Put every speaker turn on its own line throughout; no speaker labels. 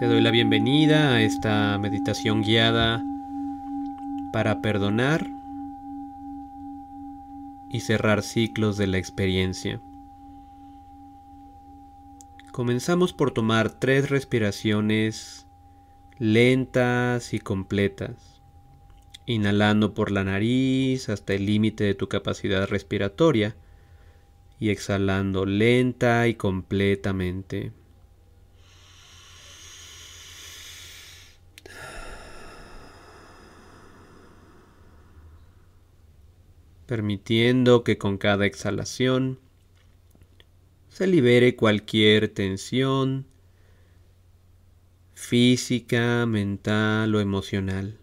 Te doy la bienvenida a esta meditación guiada para perdonar y cerrar ciclos de la experiencia. Comenzamos por tomar tres respiraciones lentas y completas, inhalando por la nariz hasta el límite de tu capacidad respiratoria y exhalando lenta y completamente. Permitiendo que con cada exhalación se libere cualquier tensión física, mental o emocional,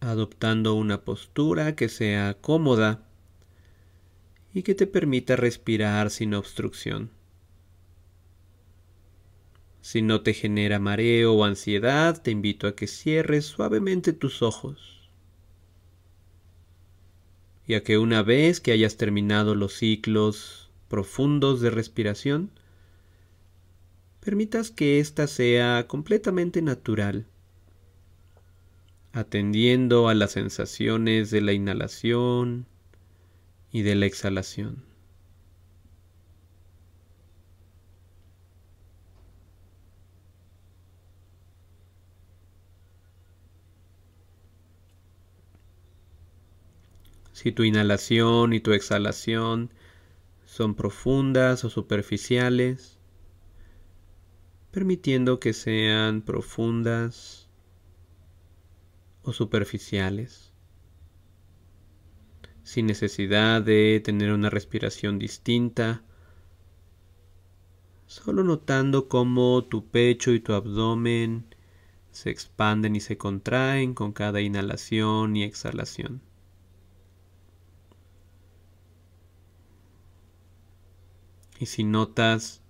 adoptando una postura que sea cómoda y que te permita respirar sin obstrucción. Si no te genera mareo o ansiedad, te invito a que cierres suavemente tus ojos ya que una vez que hayas terminado los ciclos profundos de respiración, permitas que ésta sea completamente natural, atendiendo a las sensaciones de la inhalación y de la exhalación. Si tu inhalación y tu exhalación son profundas o superficiales, permitiendo que sean profundas o superficiales, sin necesidad de tener una respiración distinta, solo notando cómo tu pecho y tu abdomen se expanden y se contraen con cada inhalación y exhalación. Y si notas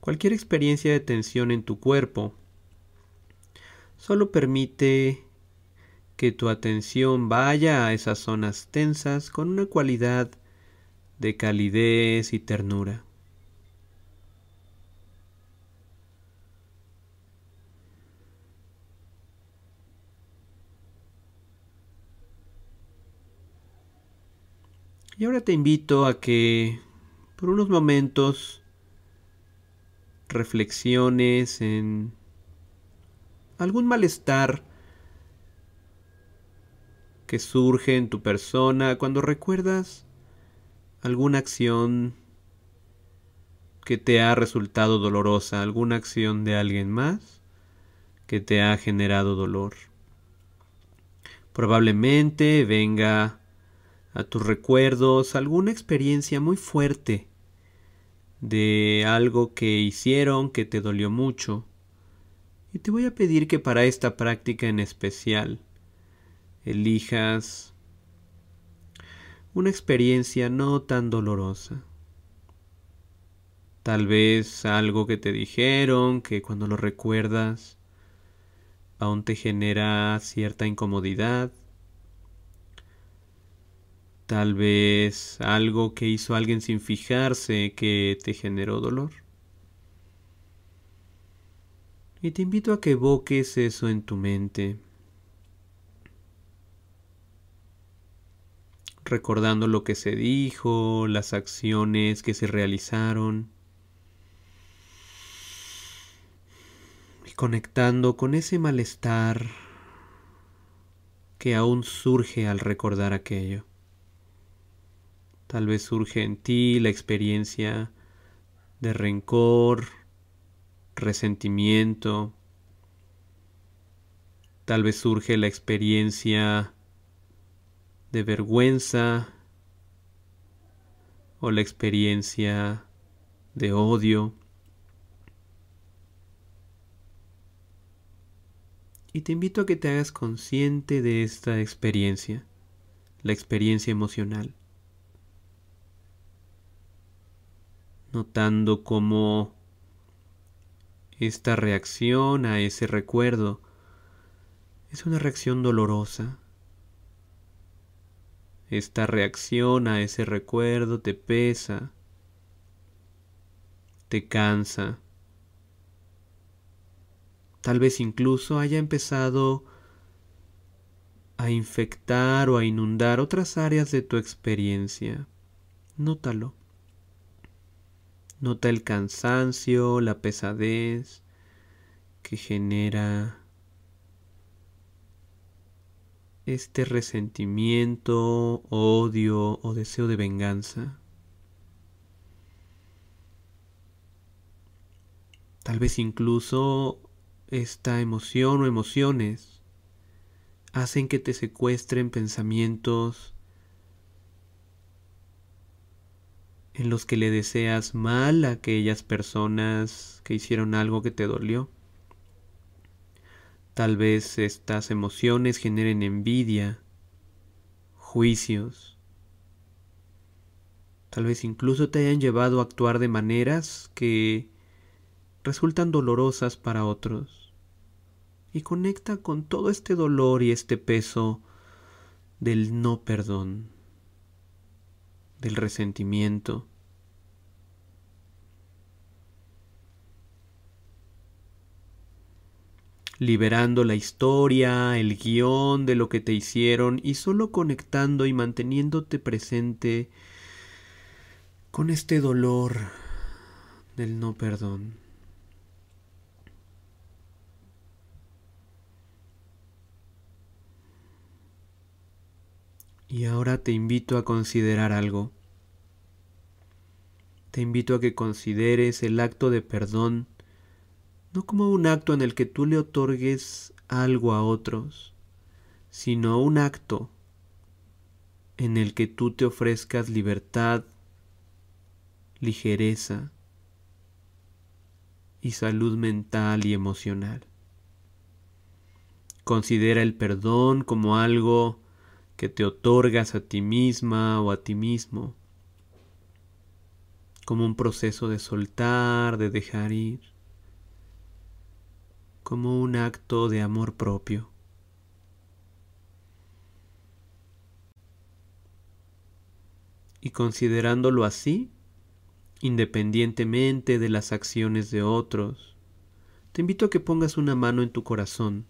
cualquier experiencia de tensión en tu cuerpo, solo permite que tu atención vaya a esas zonas tensas con una cualidad de calidez y ternura. Y ahora te invito a que por unos momentos reflexiones en algún malestar que surge en tu persona cuando recuerdas alguna acción que te ha resultado dolorosa, alguna acción de alguien más que te ha generado dolor. Probablemente venga a tus recuerdos alguna experiencia muy fuerte de algo que hicieron que te dolió mucho. Y te voy a pedir que para esta práctica en especial elijas una experiencia no tan dolorosa. Tal vez algo que te dijeron que cuando lo recuerdas aún te genera cierta incomodidad Tal vez algo que hizo alguien sin fijarse que te generó dolor. Y te invito a que evoques eso en tu mente, recordando lo que se dijo, las acciones que se realizaron, y conectando con ese malestar que aún surge al recordar aquello. Tal vez surge en ti la experiencia de rencor, resentimiento. Tal vez surge la experiencia de vergüenza o la experiencia de odio. Y te invito a que te hagas consciente de esta experiencia, la experiencia emocional. Notando cómo esta reacción a ese recuerdo es una reacción dolorosa. Esta reacción a ese recuerdo te pesa, te cansa, Tal vez incluso haya empezado a infectar o a inundar otras áreas de tu experiencia. Nótalo. Nota el cansancio, la pesadez que genera este resentimiento, odio o deseo de venganza. Tal vez incluso esta emoción o emociones hacen que te secuestren pensamientos en los que le deseas mal a aquellas personas que hicieron algo que te dolió. Tal vez estas emociones generen envidia, juicios. Tal vez incluso te hayan llevado a actuar de maneras que resultan dolorosas para otros. Y conecta con todo este dolor y este peso del no perdón, del resentimiento. liberando la historia, el guion de lo que te hicieron y solo conectando y manteniéndote presente con este dolor del no perdón. Y ahora te invito a considerar algo. Te invito a que consideres el acto de perdón no como un acto en el que tú le otorgues algo a otros, sino un acto en el que tú te ofrezcas libertad, ligereza y salud mental y emocional. Considera el perdón como algo que te otorgas a ti misma o a ti mismo, como un proceso de soltar, de dejar ir, como un acto de amor propio. Y considerándolo así, independientemente de las acciones de otros, te invito a que pongas una mano en tu corazón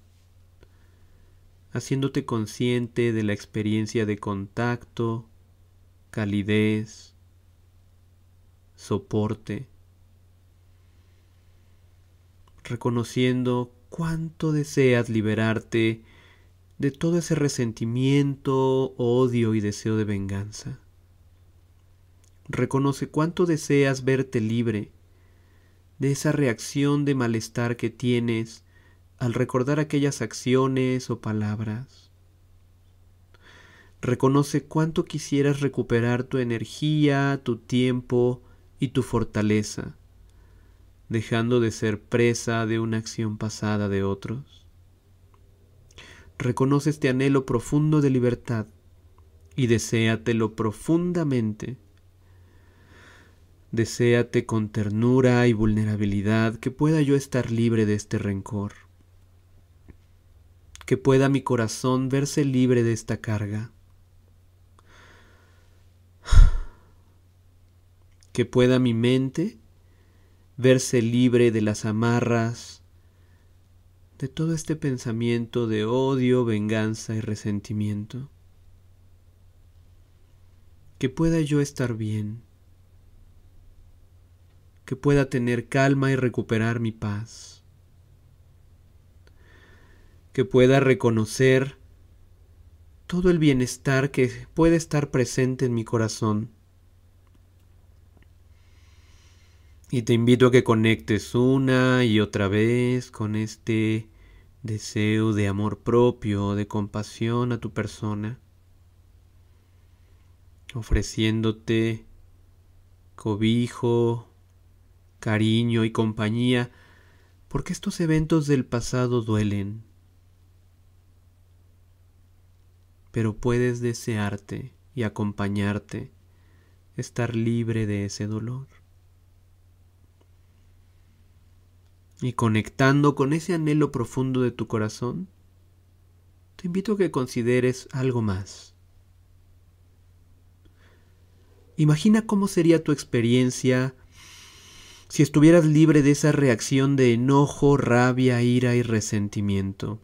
haciéndote consciente de la experiencia de contacto, calidez, soporte, reconociendo cuánto deseas liberarte de todo ese resentimiento, odio y deseo de venganza. Reconoce cuánto deseas verte libre de esa reacción de malestar que tienes al recordar aquellas acciones o palabras. Reconoce cuánto quisieras recuperar tu energía, tu tiempo y tu fortaleza, dejando de ser presa de una acción pasada de otros. Reconoce este anhelo profundo de libertad y deséatelo profundamente. Deséate con ternura y vulnerabilidad que pueda yo estar libre de este rencor que pueda mi corazón verse libre de esta carga. Que pueda mi mente verse libre de las amarras, de todo este pensamiento de odio, venganza y resentimiento. Que pueda yo estar bien, que pueda tener calma y recuperar mi paz que pueda reconocer todo el bienestar que puede estar presente en mi corazón. Y te invito a que conectes una y otra vez con este deseo de amor propio, de compasión a tu persona, ofreciéndote cobijo, cariño y compañía, porque estos eventos del pasado duelen pero puedes desearte y acompañarte, estar libre de ese dolor. Y conectando con ese anhelo profundo de tu corazón, te invito a que consideres algo más. Imagina cómo sería tu experiencia si estuvieras libre de esa reacción de enojo, rabia, ira y resentimiento.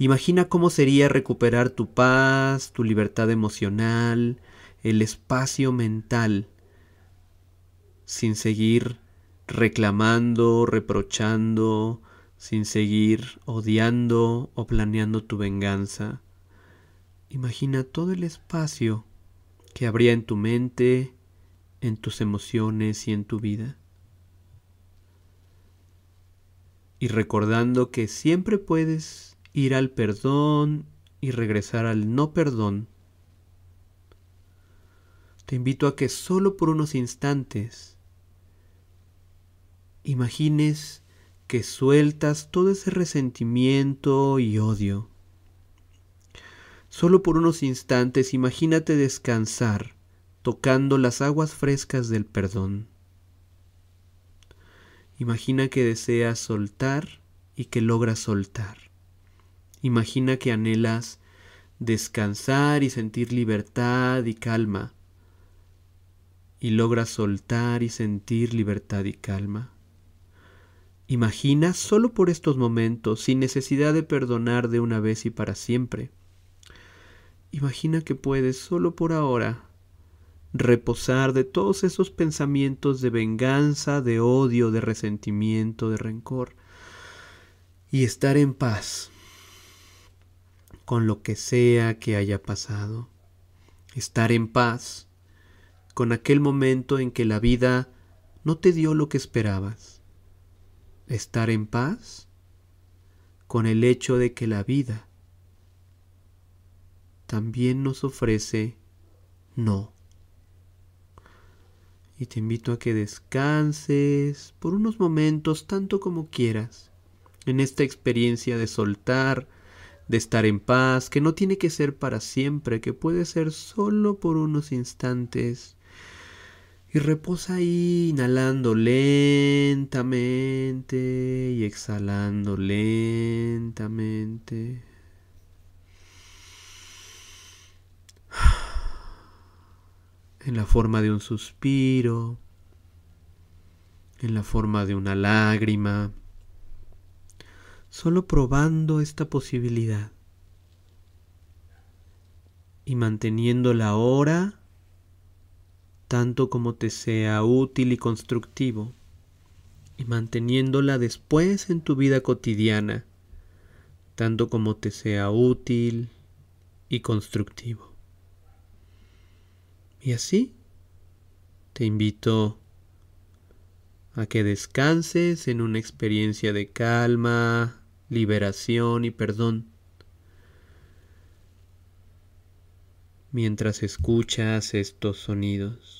Imagina cómo sería recuperar tu paz, tu libertad emocional, el espacio mental, sin seguir reclamando, reprochando, sin seguir odiando o planeando tu venganza. Imagina todo el espacio que habría en tu mente, en tus emociones y en tu vida. Y recordando que siempre puedes ir al perdón y regresar al no perdón, te invito a que solo por unos instantes imagines que sueltas todo ese resentimiento y odio. Solo por unos instantes imagínate descansar tocando las aguas frescas del perdón. Imagina que deseas soltar y que logras soltar. Imagina que anhelas descansar y sentir libertad y calma. Y logras soltar y sentir libertad y calma. Imagina solo por estos momentos, sin necesidad de perdonar de una vez y para siempre. Imagina que puedes solo por ahora reposar de todos esos pensamientos de venganza, de odio, de resentimiento, de rencor y estar en paz con lo que sea que haya pasado. Estar en paz con aquel momento en que la vida no te dio lo que esperabas estar en paz con el hecho de que la vida también nos ofrece no. Y te invito a que descanses por unos momentos tanto como quieras en esta experiencia de soltar, de estar en paz, que no tiene que ser para siempre, que puede ser solo por unos instantes y reposa ahí, inhalando lentamente y exhalando lentamente. En la forma de un suspiro, en la forma de una lágrima, solo probando esta posibilidad y manteniendo la hora tanto como te sea útil y constructivo, y manteniéndola después en tu vida cotidiana, tanto como te sea útil y constructivo. Y así te invito a que descanses en una experiencia de calma, liberación y perdón mientras escuchas estos sonidos.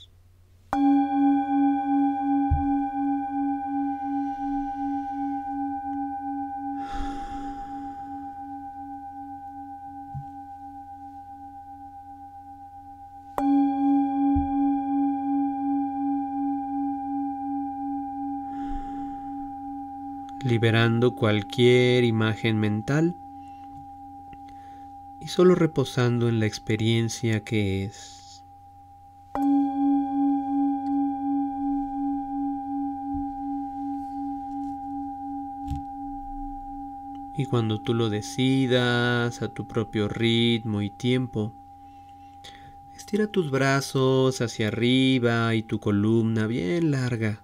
Liberando cualquier imagen mental y solo reposando en la experiencia que es. Y cuando tú lo decidas a tu propio ritmo y tiempo, estira tus brazos hacia arriba y tu columna bien larga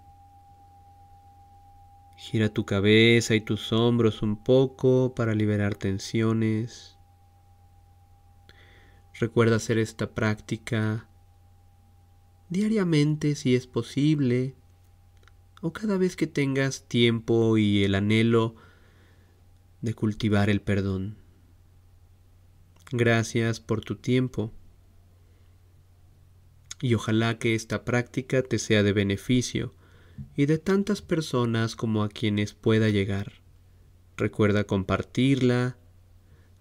Gira tu cabeza y tus hombros un poco para liberar tensiones. Recuerda hacer esta práctica diariamente si es posible o cada vez que tengas tiempo y el anhelo de cultivar el perdón. Gracias por tu tiempo y ojalá que esta práctica te sea de beneficio y de tantas personas como a quienes pueda llegar. Recuerda compartirla,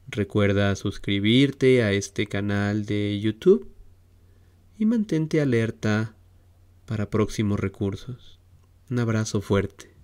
recuerda suscribirte a este canal de YouTube y mantente alerta para próximos recursos. Un abrazo fuerte.